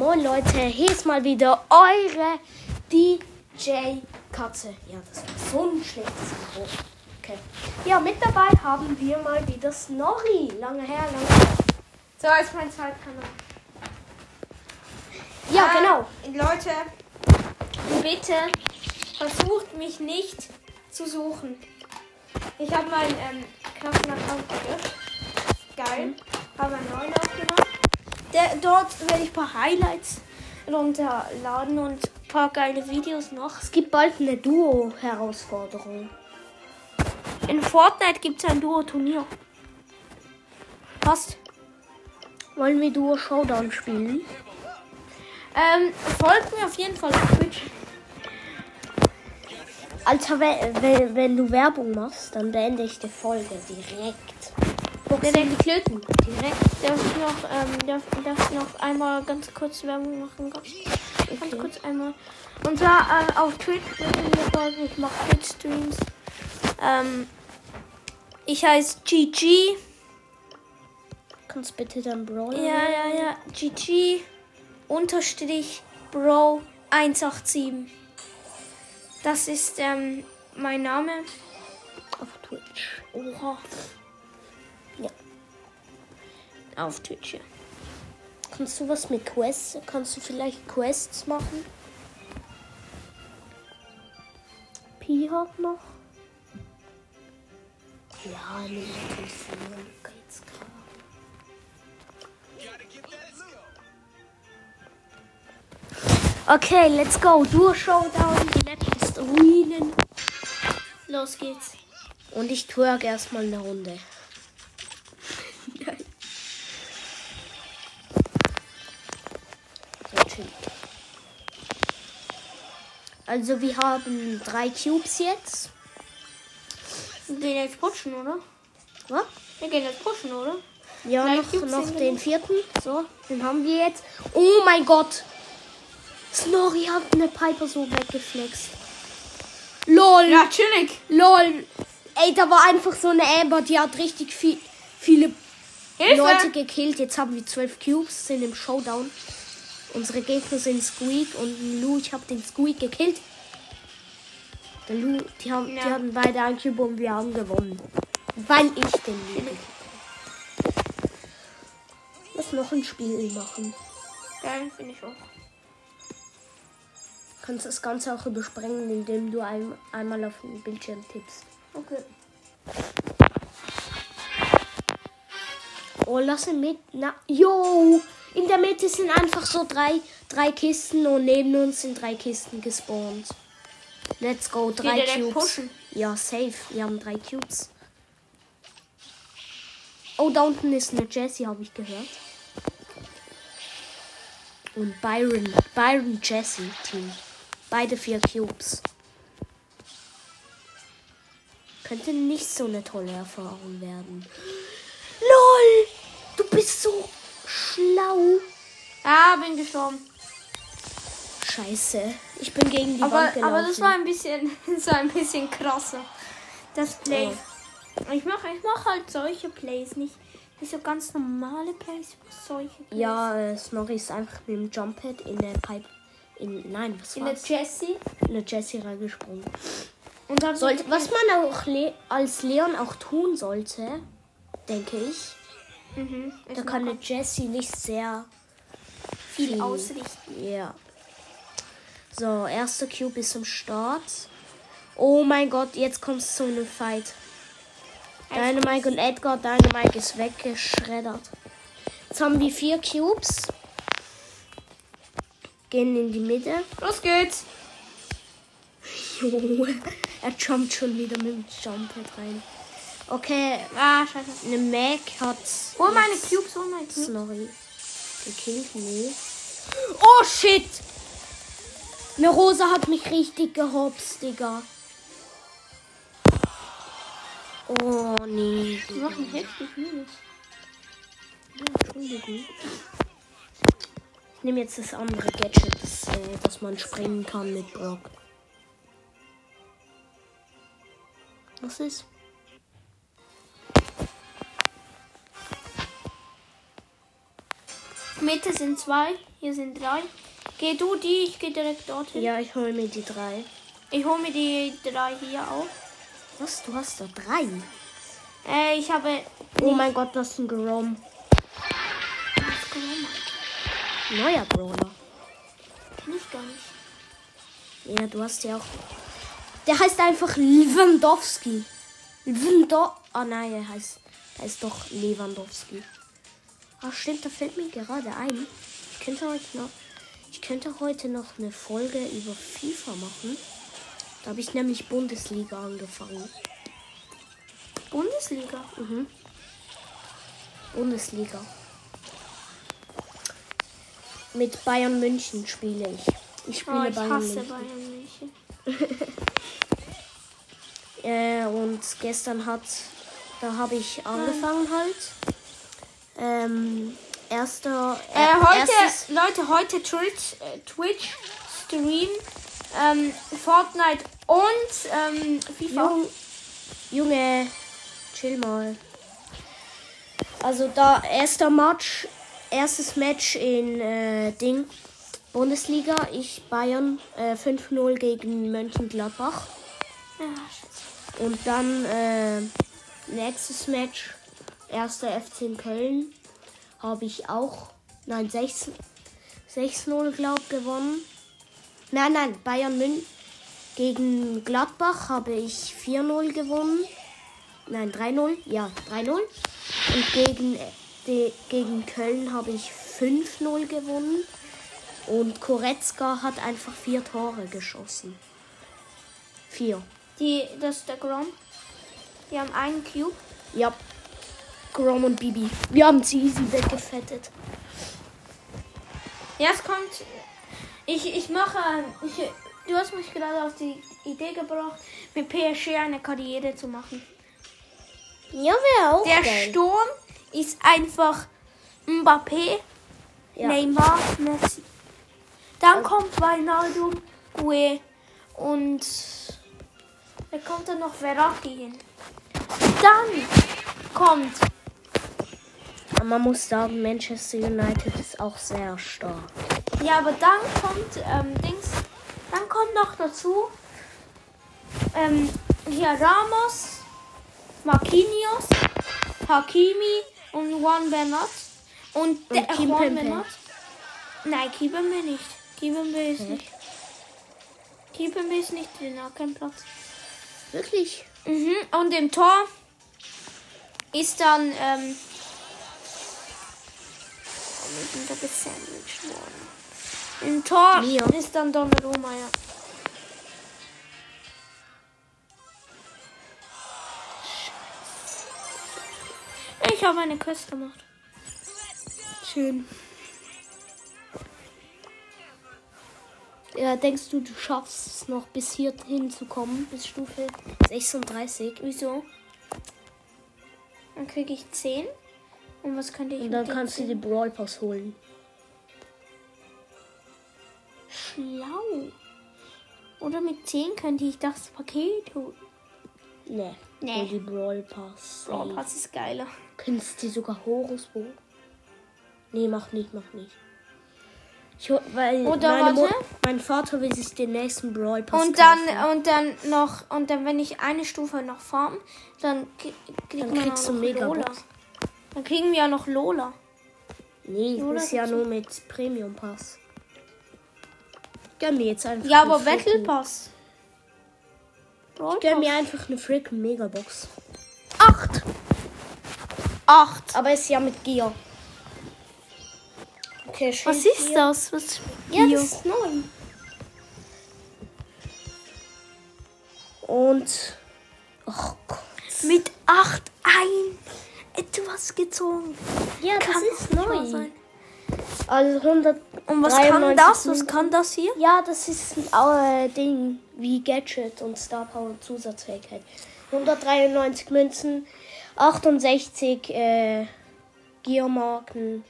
Moin Leute, hier ist mal wieder eure DJ Katze. Ja, das war so ein schlechtes Intro. Okay. Ja, mit dabei haben wir mal wieder Snorri. Lange her, lange her. So, ist mein Zweitkanal. Ja, Äh, genau. Leute, bitte versucht mich nicht zu suchen. Ich habe meinen ähm, Klassenaccount gelöscht. Geil. Habe einen neuen aufgemacht. Der, dort werde ich ein paar Highlights runterladen und ein paar geile Videos noch. Es gibt bald eine Duo-Herausforderung. In Fortnite gibt es ein Duo-Turnier. Passt. Wollen wir Duo Showdown spielen? Ähm, folgt mir auf jeden Fall auf Twitch. Alter, wenn, wenn, wenn du Werbung machst, dann beende ich die Folge direkt. Guckst du die Klöten? Direkt. Darf ich noch, ähm, darf, darf ich noch einmal ganz kurz Werbung machen? Ganz, ganz kurz einmal. Und zwar äh, auf Twitch, ich mache Twitch-Streams. Ähm, ich heiße GG. Kannst bitte dann Brawl? Ja, ja, ja. GG unterstrich Bro 187. Das ist ähm, mein Name. Auf Twitch. Oha. Auf Twitch, ja. Kannst du was mit Quests? Kannst du vielleicht Quests machen? Pi hat noch. Ja. Geht's klar. Okay, let's go. Duo Showdown. Die Map ist Ruinen. Los geht's. Und ich twerk erstmal eine Runde. Also wir haben drei Cubes jetzt. Wir gehen jetzt pushen, oder? Was? Wir gehen jetzt pushen, oder? Ja, Drei noch, Cubes noch den vierten. So, den haben wir jetzt. Oh mein Gott. Snorri hat eine Piper so weggeflext. LOL. Ja, chillig. LOL. Ey, da war einfach so eine Amber, die hat richtig viel, viele Hilfe. Leute gekillt. Jetzt haben wir 12 Cubes, sind im Showdown. Unsere Gegner sind Squeak und Lou. Ich habe den Squeak gekillt. Der Lou, die, haben, Ja. die hatten beide ein Cube und wir haben gewonnen. Weil ich den Lou gekillt habe. Lass noch ein Spiel machen. Geil, finde ich auch. Kannst das Ganze auch überspringen, indem du ein, einmal auf den Bildschirm tippst. Okay. Oh, lass ihn mit. Na, yo! In der Mitte sind einfach so drei, drei Kisten und neben uns sind drei Kisten gespawnt. Let's go, drei Cubes. pushen? Ja, safe. Wir haben drei Cubes. Oh, da unten ist eine Jessie, habe ich gehört. Und Byron. Byron Jessie Team. Beide vier Cubes. Könnte nicht so eine tolle Erfahrung werden. LOL! Du bist so schlau. Ah, bin gestorben. Scheiße. Ich bin gegen die Aber, Wand gelaufen. aber das war ein bisschen, so ein bisschen krasser. Das Play. Ich mache ich mach halt solche Plays, nicht, nicht so ganz normale Plays, solche Plays. Ja, äh, Snorri ist einfach mit dem Jumppad in der Pipe. In, nein, was In der war's? Jessie. In der Jessie reingesprungen. Und dann Sollte, was man auch Le als Leon auch tun sollte, denke ich, Mhm. da kann eine Jessie nicht sehr viel viel- ausrichten. Ja. So, erster Cube ist am Start. Oh mein Gott, jetzt kommt es zu einem Fight. Dynamike und Edgar, Dynamike ist weggeschreddert. Jetzt haben wir vier Cubes. Gehen in die Mitte. Los geht's. Jo, er jumpt schon wieder mit dem Jumppad rein. Okay, Ah, scheiße. eine Mac hat Hol meine Cubes, hol meine Cubes. Snorri gekillt. Nee. Oh shit! Eine Rosa hat mich richtig gehopst, Digga. Oh nee. Die machen heftig. Ja, Entschuldigung. Ich nehme jetzt das andere Gadget, das, äh, dass man springen kann mit Brock. Was ist? Mitte sind zwei. Hier sind drei. Geh du die, ich gehe direkt dorthin. Ja, ich hole mir die drei. Ich hole mir die drei hier auch. Was? Du hast da drei? Äh, ich habe. Oh mein Gott, das ist ein Grom. Neuer Brawler. Kenn ich gar nicht. Ja, du hast ja auch. Der heißt einfach Lewandowski. Lewandowski. Oh nein, er heißt, er ist doch Lewandowski. Ach stimmt, da fällt mir gerade ein. Ich könnte heute noch, ich könnte heute noch eine Folge über FIFA machen. Da habe ich nämlich Bundesliga angefangen. Bundesliga. Mhm. Bundesliga. Mit Bayern München spiele ich. Ich spiele Oh, ich Bayern hasse München. Bayern München. Äh, und gestern hat, da habe ich angefangen halt. Ähm, erster. Äh, heute, erstes- Leute, heute Twitch, äh, Twitch Stream, ähm, Fortnite und ähm, FIFA. Jung, Junge, chill mal. Also da erster Match, erstes Match in äh, Ding Bundesliga. Ich Bayern äh, 5-0 gegen Mönchengladbach. Ja. Und dann äh, nächstes Match, erster FC in Köln, habe ich auch, nein, 6 6-0 glaub gewonnen. Nein, nein, Bayern München gegen Gladbach habe ich 4-0 gewonnen. Nein, 3-0, ja, 3-0. Und gegen, die, gegen Köln habe ich 5-0 gewonnen. Und Koretzka hat einfach vier Tore geschossen. Vier. Die, das ist der Grom. Die haben einen Cube. Ja. Grom und Bibi. Wir haben sie easy weggefettet. Ja, es kommt. Ich, ich mache. Ich, du hast mich gerade auf die Idee gebracht, mit PSG eine Karriere zu machen. Ja, wäre auch Der geil. Sturm ist einfach Mbappé, Ja. Neymar, Messi. Dann kommt Ronaldo, Gue und da kommt dann noch Verratti hin. Dann kommt Aber man muss sagen, Manchester United ist auch sehr stark. Ja, aber dann kommt ähm, Dings. Dann kommt noch dazu ähm, hier Ramos, Marquinhos, Hakimi und Juan Bernat. Und, der Kim Juan. Bernat. Nein, Kibembe nicht. Kibembe ist Hä? nicht. Kibembe ist nicht drin, hat keinen Platz. Wirklich? Mhm. Und im Tor ist dann. Ähm, sind da gesandwiched worden. Im Tor Mir. ist dann Donnarumma, ja. Ich habe eine Quest gemacht. Schön. Ja, denkst du, du schaffst es noch bis hierhin zu kommen, bis Stufe 36? Wieso? Dann kriege ich 10. Und was könnte ich Und dann kannst du 10? den Brawl Pass holen. Schlau. Oder mit 10 könnte ich das Paket holen. Nee. Nee. Hol die Brawl Pass. Brawl. Pass ist geiler. Könntest du sogar Horus holen? Nee, mach nicht, mach nicht. Ich, weil Oder warte. mein Vater will sich den nächsten Brawl Pass Und dann, kaufen. und dann noch, und dann, wenn ich eine Stufe noch farm, dann krieg, Dann kriegst du noch Megabox. Lola. Dann kriegen wir ja noch Lola. Nee, das ist ja nur mit Premium Pass. Gönn mir jetzt einfach. Ja, aber Battle Pass. Brawl Gönn mir einfach eine freaking Megabox. Acht. Acht. Aber ist ja mit Gier. Okay, schön. Was ist das? Was Ja, Bio? das ist neu. Und. Oh Gott. Mit acht ein etwas gezogen. Ja, das Kann ist neu. sein. Also 100. Und was kann 93 das? Was kann das hier? Ja, das ist ein äh, Ding wie Gadget und Star Power Zusatzfähigkeit. 193 Münzen, 68 äh, Geomarken,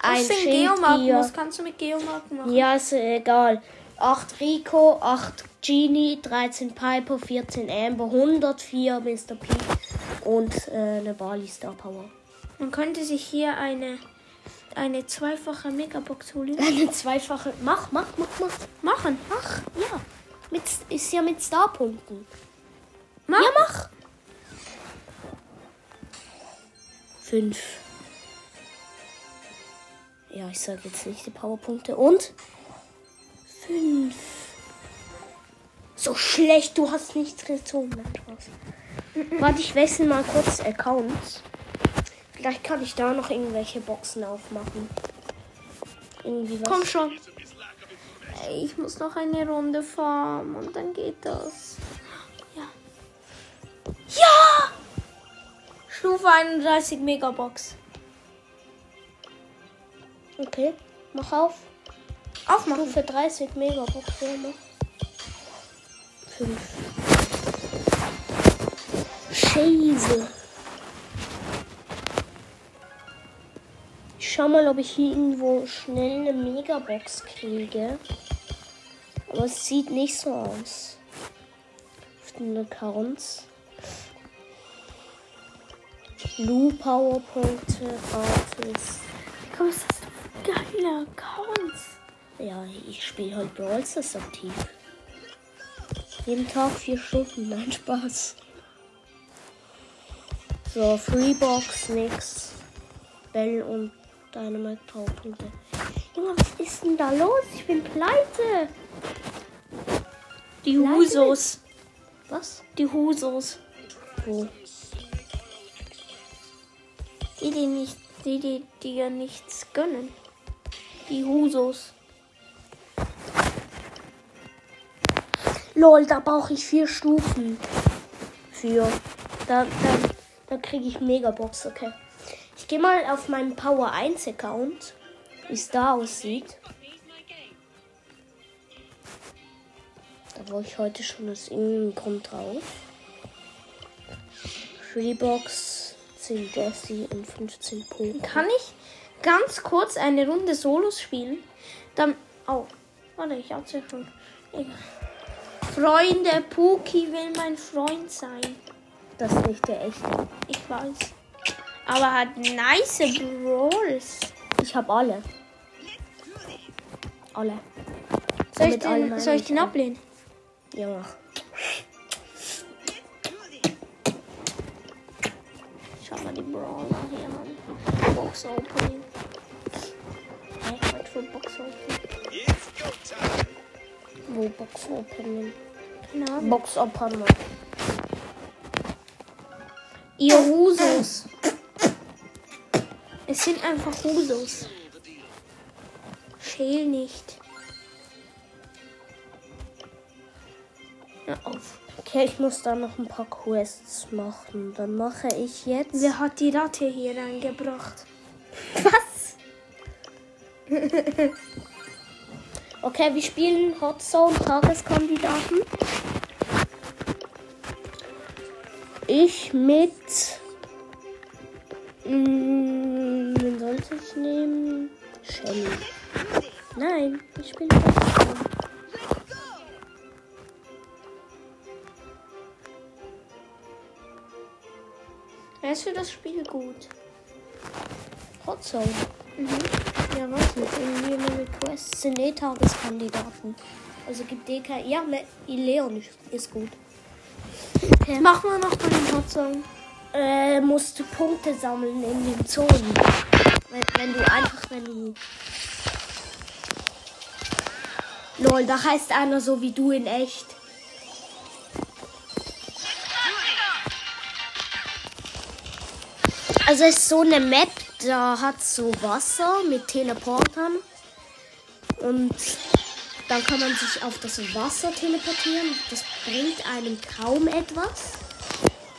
ein Was sind Geomarken? Was kannst du mit Geomarken machen? Ja, ist äh, egal. 8 Rico, 8 Genie, 13 Piper, 14 Amber, 104 Mr. P und äh, eine Bali Star Power. Man könnte sich hier eine eine zweifache Megabox holen? Eine zweifache. Mach, mach, mach, mach. Machen. Mach, ja. Mit, ist ja mit Starpunkten. Mach. Ja, mach. Fünf. Ja, ich sage jetzt nicht die Powerpunkte. Und? Fünf. So schlecht, du hast nichts gezogen. Spaß. Warte, ich wechsle mal kurz Accounts. Vielleicht kann ich da noch irgendwelche Boxen aufmachen. Irgendwie was. Komm schon. Ich muss noch eine Runde fahren und dann geht das. Ja. Ja! Stufe 31 Megabox. Okay, mach auf. Aufmachen. Stufe 30 Megabox. Fünf. Scheiße. Ich schau mal, ob ich hier irgendwo schnell eine Megabox kriege. Aber es sieht nicht so aus. Auf den Accounts. Lu Powerpunkte, gratis. Komm, ist das doch geile Accounts. Ja, ich spiele halt Brawl Stars aktiv. Jeden Tag vier Stunden, nein Spaß. So, Freebox, nix. Bell und Dynamite Powerpunkte. Junge, was ist denn da los? Ich bin pleite. Die Leute. Husos. Was? Die Husos. Wo? Die, die nicht, die, die dir nichts gönnen. Die Husos. Lol, da brauche ich vier Stufen. Für. Da, da, da kriege ich Megabox, okay. Ich gehe mal auf meinen Power 1 Account, wie es da aussieht. Da war ich heute schon aus irgendeinem Grund drauf. Freebox, 10 Jesse und 15 Punkte. Kann ich ganz kurz eine Runde Solos spielen? Dann. Oh, warte, ich hab's ja schon. Freunde, Puki will mein Freund sein. Das ist nicht der echte. Ich weiß. Aber hat nice Brawls. Ich habe alle. Alle. Soll ich den, soll ich den ablehnen? Ja, mach. Schau mal die Brawler hier an. Box Opening. Hä? Was für Box Opening? Wo Box Opening? Keine Ahnung. Box Opening. Ihr Husos. Es sind einfach Husos. Schäl nicht. Hör auf. Okay, ich muss da noch ein paar Quests machen. Dann mache ich jetzt. Wer hat die Ratte hier reingebracht? Was? okay, wir spielen Hot Zone Tageskandidaten. Ich mit. Mm, wen sollte ich nehmen? Shelly. Nein, ich Hot Zone. Wer ist für das Spiel gut? Hot Zone. Ja, was? Mit irgendwie Quests sind eh Tageskandidaten. Also gibt kein. Ja, Le Leon ist, ist gut. Machen wir noch mal den Hot Zone. Äh, musst du Punkte sammeln in den Zonen. Wenn, wenn du einfach, wenn du. Lol, da heißt einer so wie du in echt. Also ist so eine Map, da hat so Wasser mit Teleportern. Und dann kann man sich auf das Wasser teleportieren. Das bringt einem kaum etwas.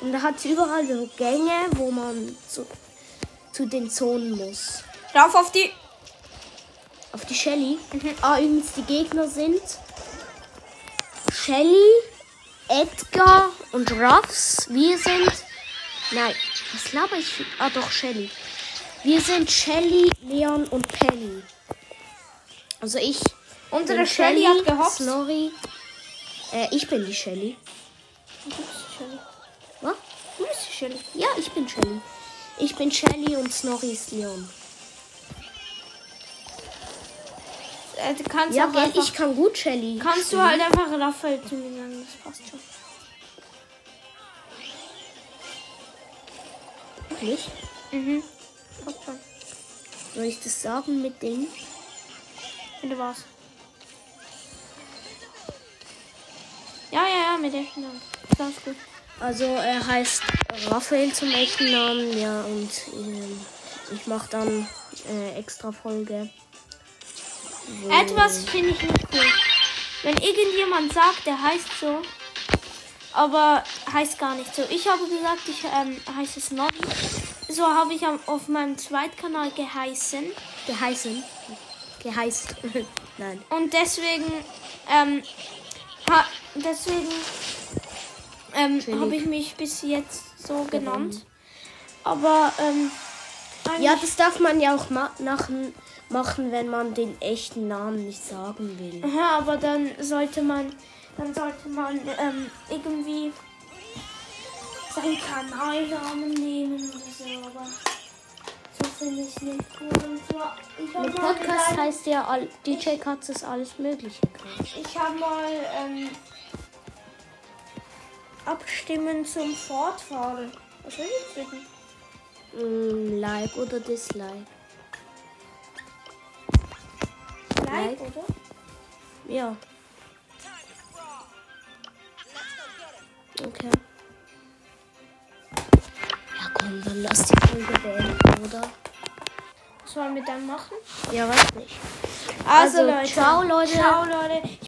Und da hat es überall so Gänge, wo man zu, zu den Zonen muss. Rauf auf die. Auf die Shelly. Ah, übrigens, die Gegner sind Shelly, Edgar und Ruffs. Wir sind. Nein, was laber ich? Ah, doch, Shelly. Wir sind Shelly, Leon und Penny. Also ich. Unsere bin Shelly hat gehopst. Snorri. Äh, ich bin die Shelly. Du bist die Shelly. Was? Du bist die Shelly. Ja, ich bin Shelly. Ich bin Shelly und Snorri ist Leon. äh, du kannst Ja, auch gell, einfach, ich kann gut Shelly. kannst du halt einfach Raphael zu mir sagen, das passt schon. Wirklich? Mhm. Passt schon. Soll ich das sagen mit dem? Wenn du Ja, ja, ja, mit echten Namen. Das ist gut. Also er heißt Raphael zum echten Namen, ja, und ähm, ich mache dann äh, extra Folge. wo- Etwas finde ich nicht cool. Wenn irgendjemand sagt, der heißt so, aber heißt gar nicht so. Ich habe gesagt, ich ähm, heiße es Noddy. So habe ich am- auf meinem Zweitkanal geheißen. geheißen. Geheißt. Nein. Und deswegen, ähm, ha, deswegen ähm, habe ich mich bis jetzt so genannt. Aber, ähm, Ja, das darf man ja auch ma machen, machen, wenn man den echten Namen nicht sagen will. Aha, aber dann sollte man, dann sollte man ähm, irgendwie seinen Kanalnamen nehmen oder so, aber finde ich nicht gut. Und Der mal, Podcast gedacht, heißt ja all, DJ Katzes alles Mögliche. Ich habe mal ähm, abstimmen zum Fortfahren. Was will ich wissen? Mm, like oder Dislike? Like, Like. oder? Ja. Okay. Ja, komm, dann lass die Folge beenden, oder? Was wollen wir dann machen? Ja, weiß nicht. Also, Also, Leute. ciao, Leute. Ciao, Leute.